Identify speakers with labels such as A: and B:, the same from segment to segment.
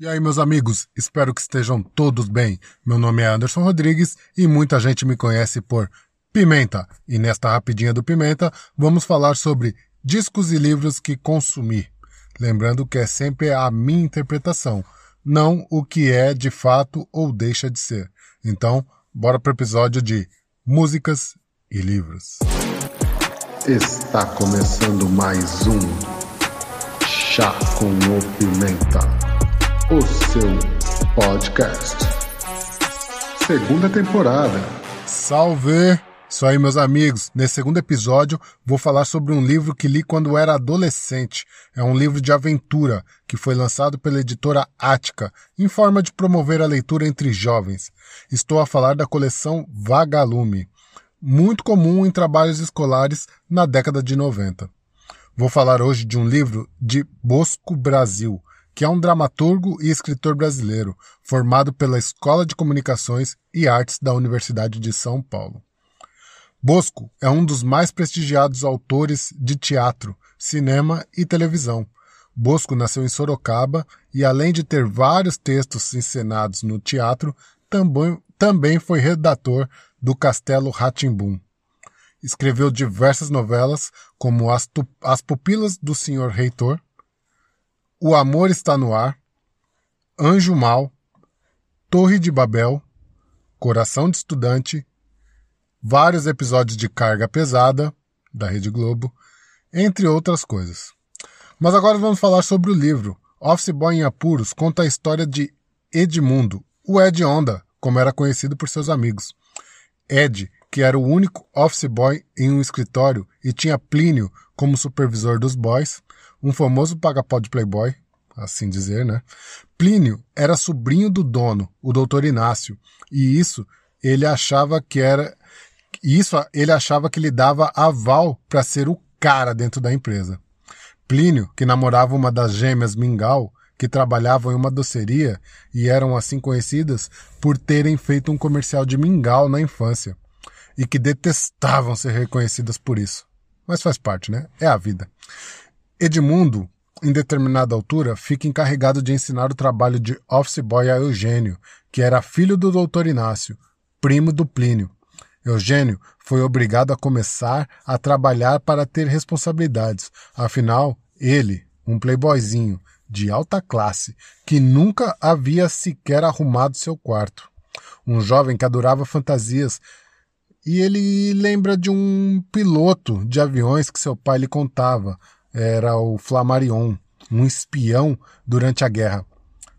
A: E aí, meus amigos, espero que estejam todos bem. Meu nome é Anderson Rodrigues e muita gente me conhece por Pimenta. E nesta rapidinha do Pimenta, vamos falar sobre discos e livros que consumi. Lembrando que é sempre a minha interpretação, não o que é de fato ou deixa de ser. Então, bora para o episódio de músicas e livros.
B: Está começando mais um Chá com o Pimenta o seu podcast. Segunda temporada.
A: Salve! Isso aí, meus amigos. Nesse segundo episódio, vou falar sobre um livro que li quando era adolescente. É um livro de aventura que foi lançado pela editora Ática, em forma de promover a leitura entre jovens. Estou a falar da coleção Vagalume, muito comum em trabalhos escolares na década de 90. Vou falar hoje de um livro de Bosco Brasil, que é um dramaturgo e escritor brasileiro, formado pela Escola de Comunicações e Artes da Universidade de São Paulo. Bosco é um dos mais prestigiados autores de teatro, cinema e televisão. Bosco nasceu em Sorocaba e, além de ter vários textos encenados no teatro, também, também foi redator do Castelo Ratimbum. Escreveu diversas novelas, como As, As Pupilas do Senhor Reitor, o Amor Está no Ar, Anjo Mal, Torre de Babel, Coração de Estudante, vários episódios de Carga Pesada, da Rede Globo, entre outras coisas. Mas agora vamos falar sobre o livro. Office Boy em Apuros conta a história de Edmundo, o Ed Onda, como era conhecido por seus amigos. Ed, que era o único office boy em um escritório e tinha Plínio como supervisor dos boys, um famoso paga-pau de playboy, assim dizer, né? Plínio era sobrinho do dono, o doutor Inácio, e isso ele achava que era isso ele achava que lhe dava aval para ser o cara dentro da empresa. Plínio, que namorava uma das gêmeas Mingau, que trabalhavam em uma doceria e eram assim conhecidas por terem feito um comercial de mingau na infância e que detestavam ser reconhecidas por isso. Mas faz parte, né? É a vida. Edmundo, em determinada altura, fica encarregado de ensinar o trabalho de office boy a Eugênio, que era filho do doutor Inácio, primo do Plínio. Eugênio foi obrigado a começar a trabalhar para ter responsabilidades. Afinal, ele, um playboyzinho de alta classe, que nunca havia sequer arrumado seu quarto. Um jovem que adorava fantasias e ele lembra de um piloto de aviões que seu pai lhe contava, era o Flammarion, um espião durante a guerra.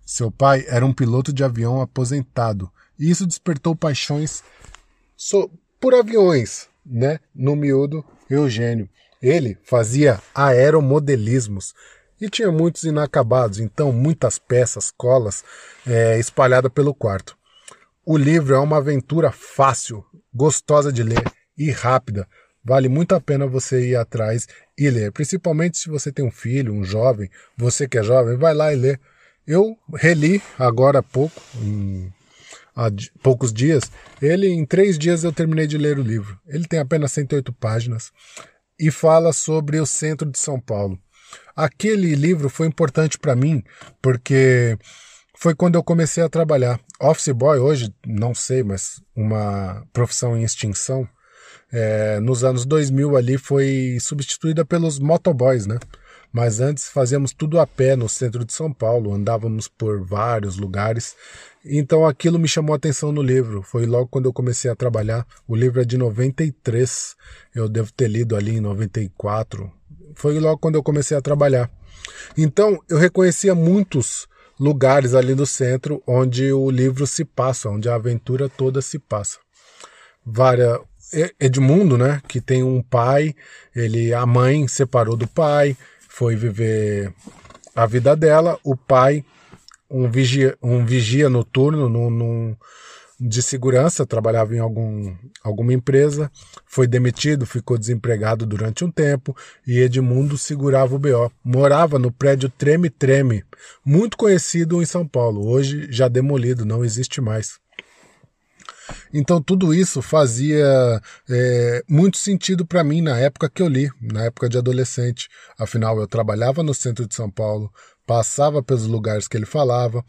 A: Seu pai era um piloto de avião aposentado, e isso despertou paixões so por aviões, né? No miúdo, Eugênio. Ele fazia aeromodelismos e tinha muitos inacabados, então muitas peças, colas é, espalhadas pelo quarto. O livro é uma aventura fácil, gostosa de ler e rápida. Vale muito a pena você ir atrás e ler, principalmente se você tem um filho, um jovem, você que é jovem, vai lá e lê. Eu reli agora há pouco, em, há poucos dias, ele em três dias eu terminei de ler o livro. Ele tem apenas 108 páginas e fala sobre o centro de São Paulo. Aquele livro foi importante para mim porque foi quando eu comecei a trabalhar. Office boy hoje, não sei, mas uma profissão em extinção é, nos anos 2000 ali foi substituída pelos motoboys, né? Mas antes fazíamos tudo a pé no centro de São Paulo, andávamos por vários lugares. Então aquilo me chamou a atenção no livro. Foi logo quando eu comecei a trabalhar. O livro é de 93, eu devo ter lido ali em 94. Foi logo quando eu comecei a trabalhar. Então eu reconhecia muitos lugares ali no centro onde o livro se passa, onde a aventura toda se passa. Várias, Edmundo, né, que tem um pai, ele a mãe separou do pai, foi viver a vida dela, o pai um vigia, um vigia noturno num, num, de segurança, trabalhava em algum, alguma empresa, foi demitido, ficou desempregado durante um tempo e Edmundo segurava o BO. Morava no prédio Treme Treme, muito conhecido em São Paulo, hoje já demolido, não existe mais. Então tudo isso fazia é, muito sentido para mim na época que eu li, na época de adolescente. Afinal, eu trabalhava no centro de São Paulo, passava pelos lugares que ele falava,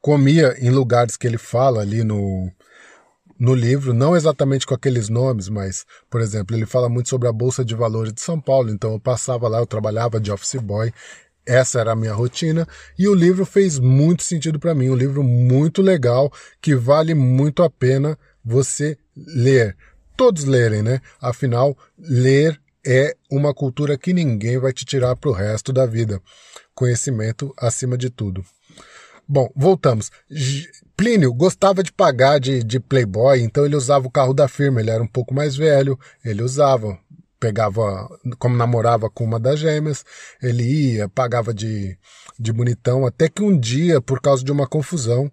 A: comia em lugares que ele fala ali no, no livro, não exatamente com aqueles nomes, mas, por exemplo, ele fala muito sobre a Bolsa de Valores de São Paulo, então eu passava lá, eu trabalhava de office boy, essa era a minha rotina, e o livro fez muito sentido para mim, um livro muito legal, que vale muito a pena você ler. Todos lerem, né? Afinal, ler é uma cultura que ninguém vai te tirar para o resto da vida. Conhecimento acima de tudo. Bom, voltamos. Plínio gostava de pagar de, de playboy, então ele usava o carro da firma. Ele era um pouco mais velho, ele usava, pegava, como namorava com uma das gêmeas, ele ia, pagava de, de bonitão, até que um dia, por causa de uma confusão,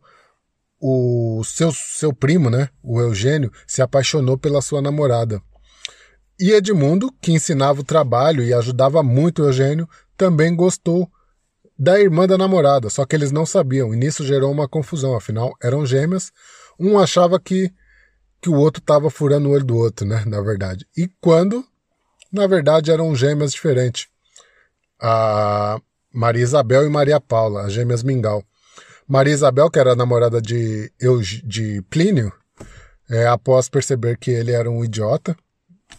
A: o seu, seu primo, né, o Eugênio, se apaixonou pela sua namorada. E Edmundo, que ensinava o trabalho e ajudava muito o Eugênio, também gostou da irmã da namorada, só que eles não sabiam, e nisso gerou uma confusão, afinal eram gêmeas, um achava que, que o outro estava furando o olho do outro, né, na verdade. E quando, na verdade, eram gêmeas diferentes. A Maria Isabel e Maria Paula, as gêmeas Mingau. Maria Isabel, que era a namorada de, de Plínio, é, após perceber que ele era um idiota,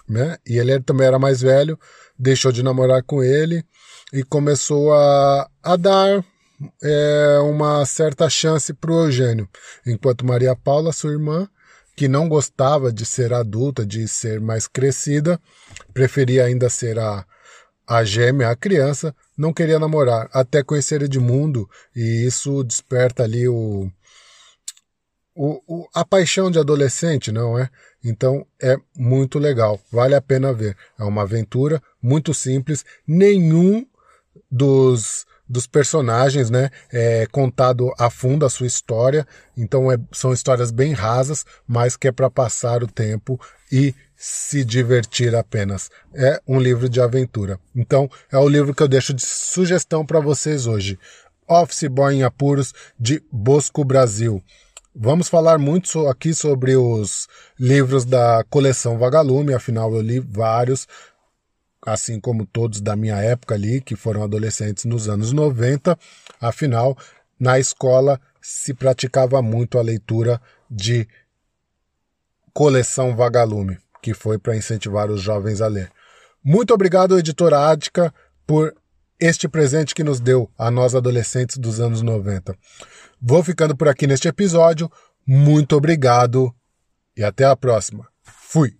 A: né, e ele também era mais velho, deixou de namorar com ele, e começou a, a dar é, uma certa chance para o Eugênio, enquanto Maria Paula, sua irmã, que não gostava de ser adulta, de ser mais crescida, preferia ainda ser a, a gêmea, a criança, não queria namorar, até conhecer Edmundo, e isso desperta ali o, o, o, a paixão de adolescente, não é? Então é muito legal, vale a pena ver. É uma aventura muito simples, nenhum dos, dos personagens, né? É contado a fundo a sua história. Então é, são histórias bem rasas, mas que é para passar o tempo e se divertir apenas. É um livro de aventura. Então é o livro que eu deixo de sugestão para vocês hoje. Office Boy em Apuros de Bosco Brasil. Vamos falar muito aqui sobre os livros da coleção Vagalume, afinal eu li vários, assim como todos da minha época ali, que foram adolescentes nos anos 90. Afinal, na escola se praticava muito a leitura de coleção Vagalume, que foi para incentivar os jovens a ler. Muito obrigado, editora Ática, por este presente que nos deu a nós adolescentes dos anos 90. Vou ficando por aqui neste episódio. Muito obrigado e até a próxima. Fui!